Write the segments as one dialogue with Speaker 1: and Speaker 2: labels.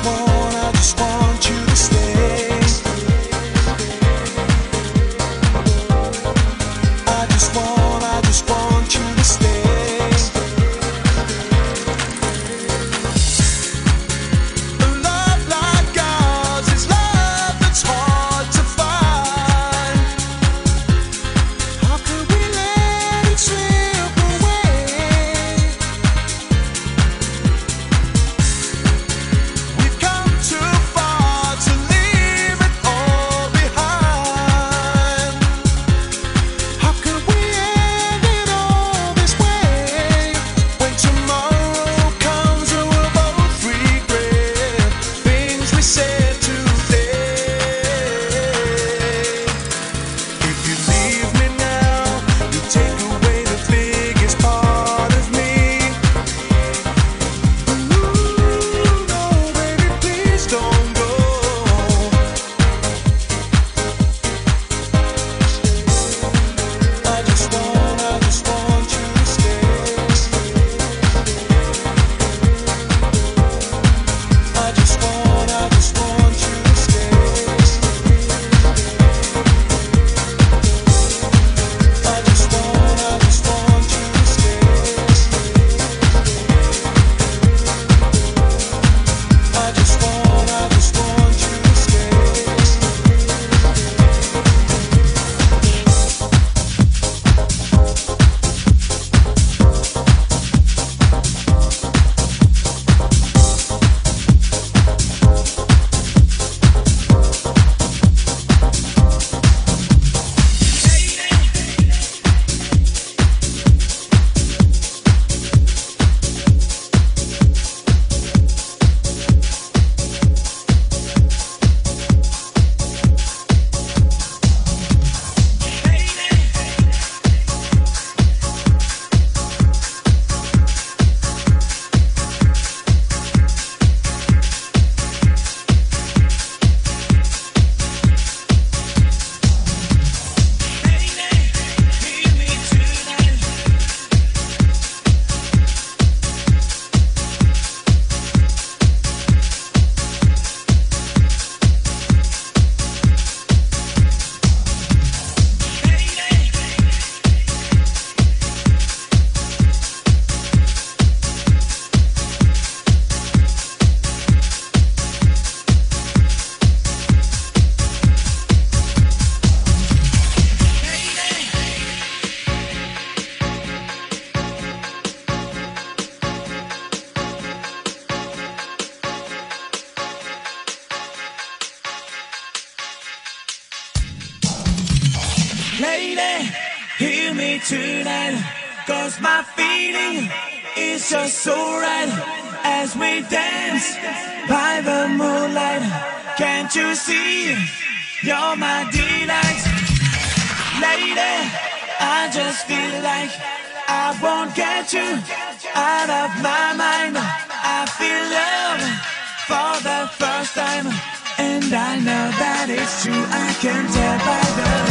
Speaker 1: I me
Speaker 2: tonight. Cause my feeling is just so right. As we dance by the moonlight. Can't you see? You're my delight. Lady, I just feel like I won't get you out of my mind. I feel love for the first time. And I know that it's true. I can tell by the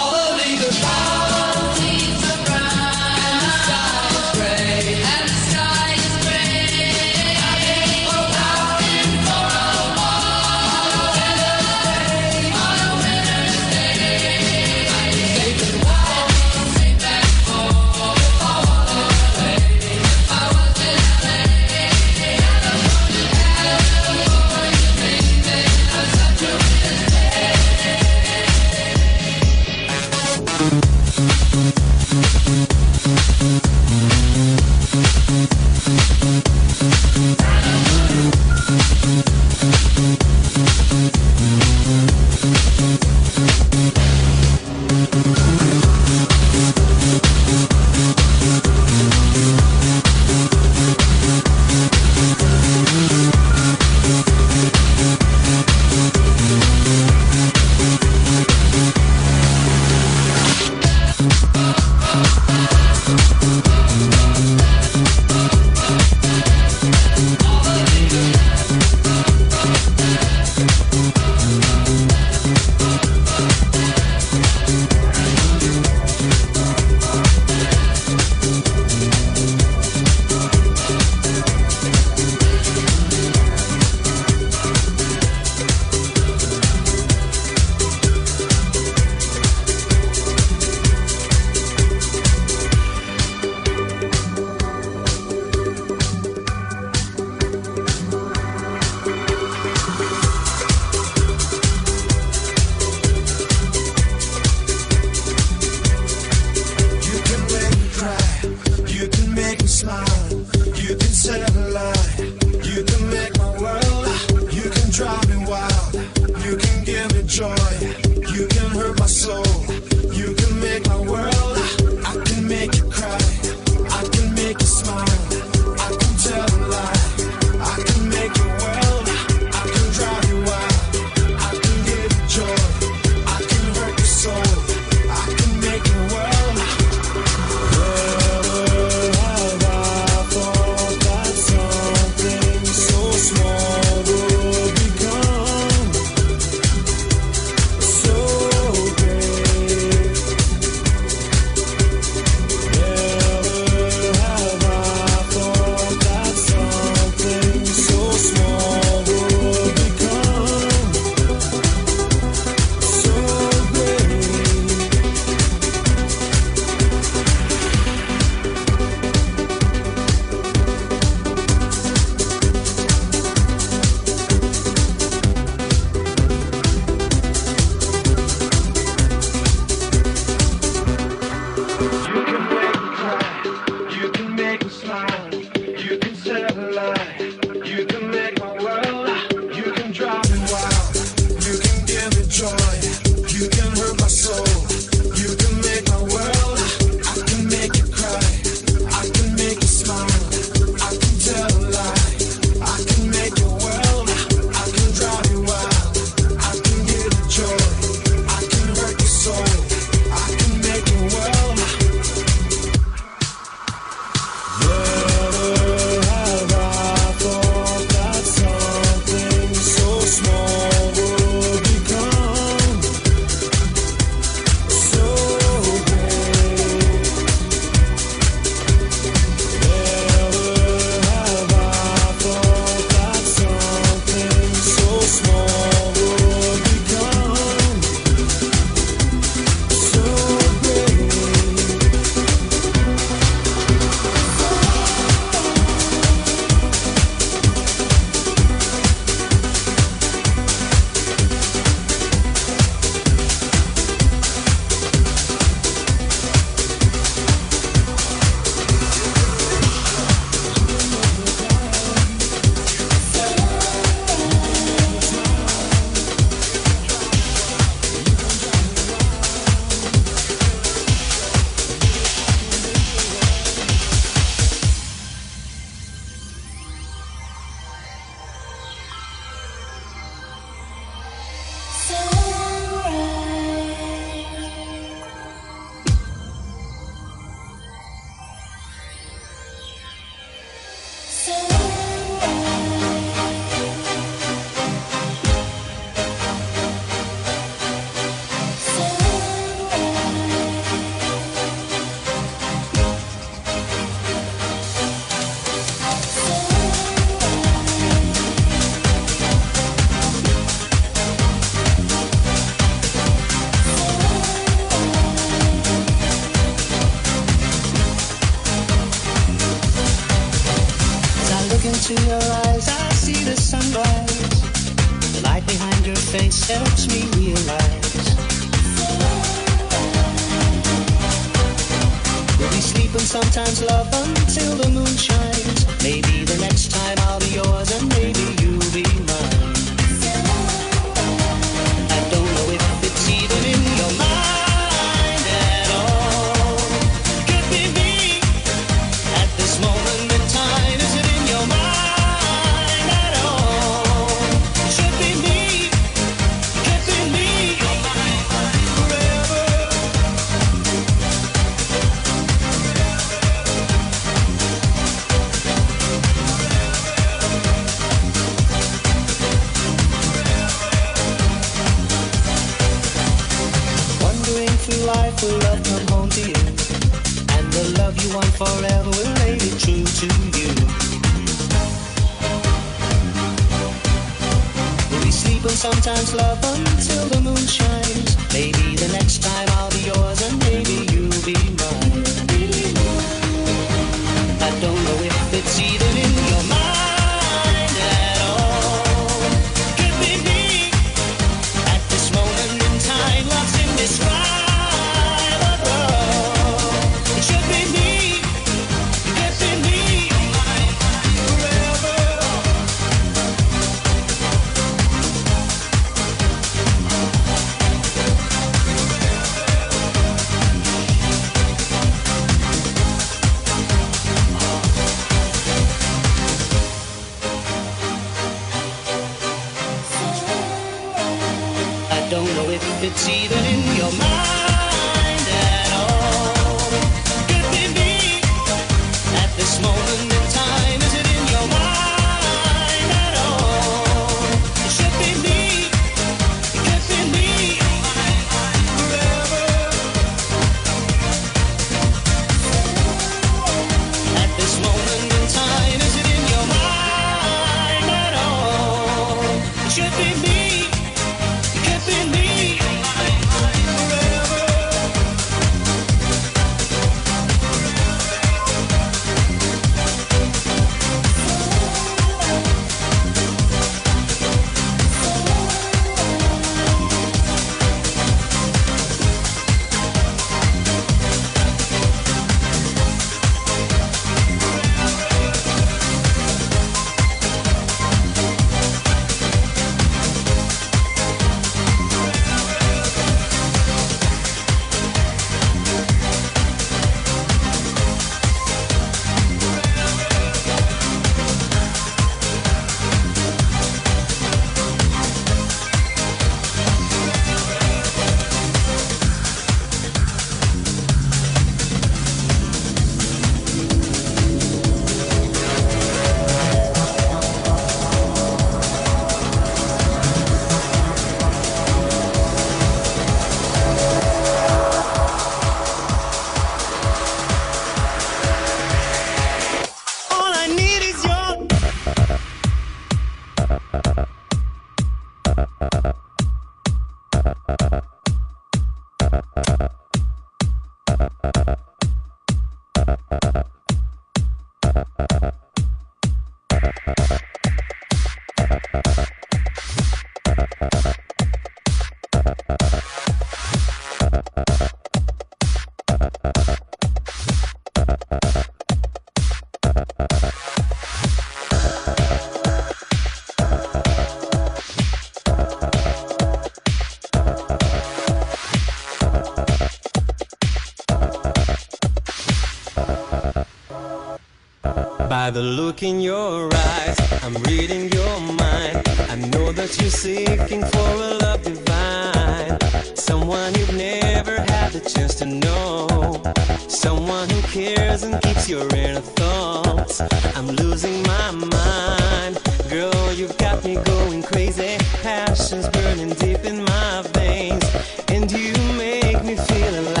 Speaker 3: the look in your eyes, I'm reading your mind. I know that you're seeking for a love divine. Someone you've never had the chance to know. Someone who cares and keeps your inner thoughts. I'm losing my mind. Girl, you've got me going crazy. Passion's burning deep in my veins. And you make me feel alive.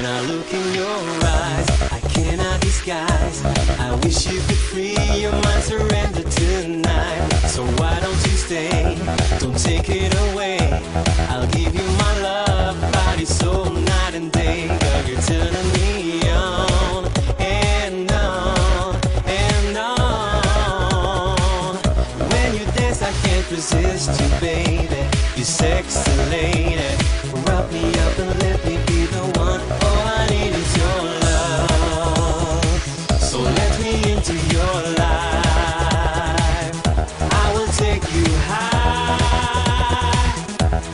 Speaker 3: When I look in your eyes, I cannot disguise. I wish you could free your mind, surrender tonight. So why don't you stay? Don't take it away. I'll give you my love, body, soul, night and day. Girl, you're turning me on and on and on. When you dance, I can't resist you, baby. You're sexy lady.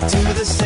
Speaker 3: To the seventh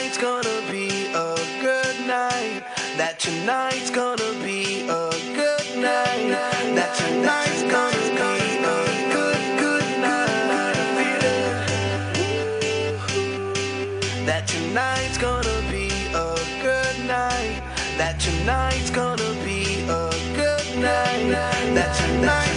Speaker 4: midnight.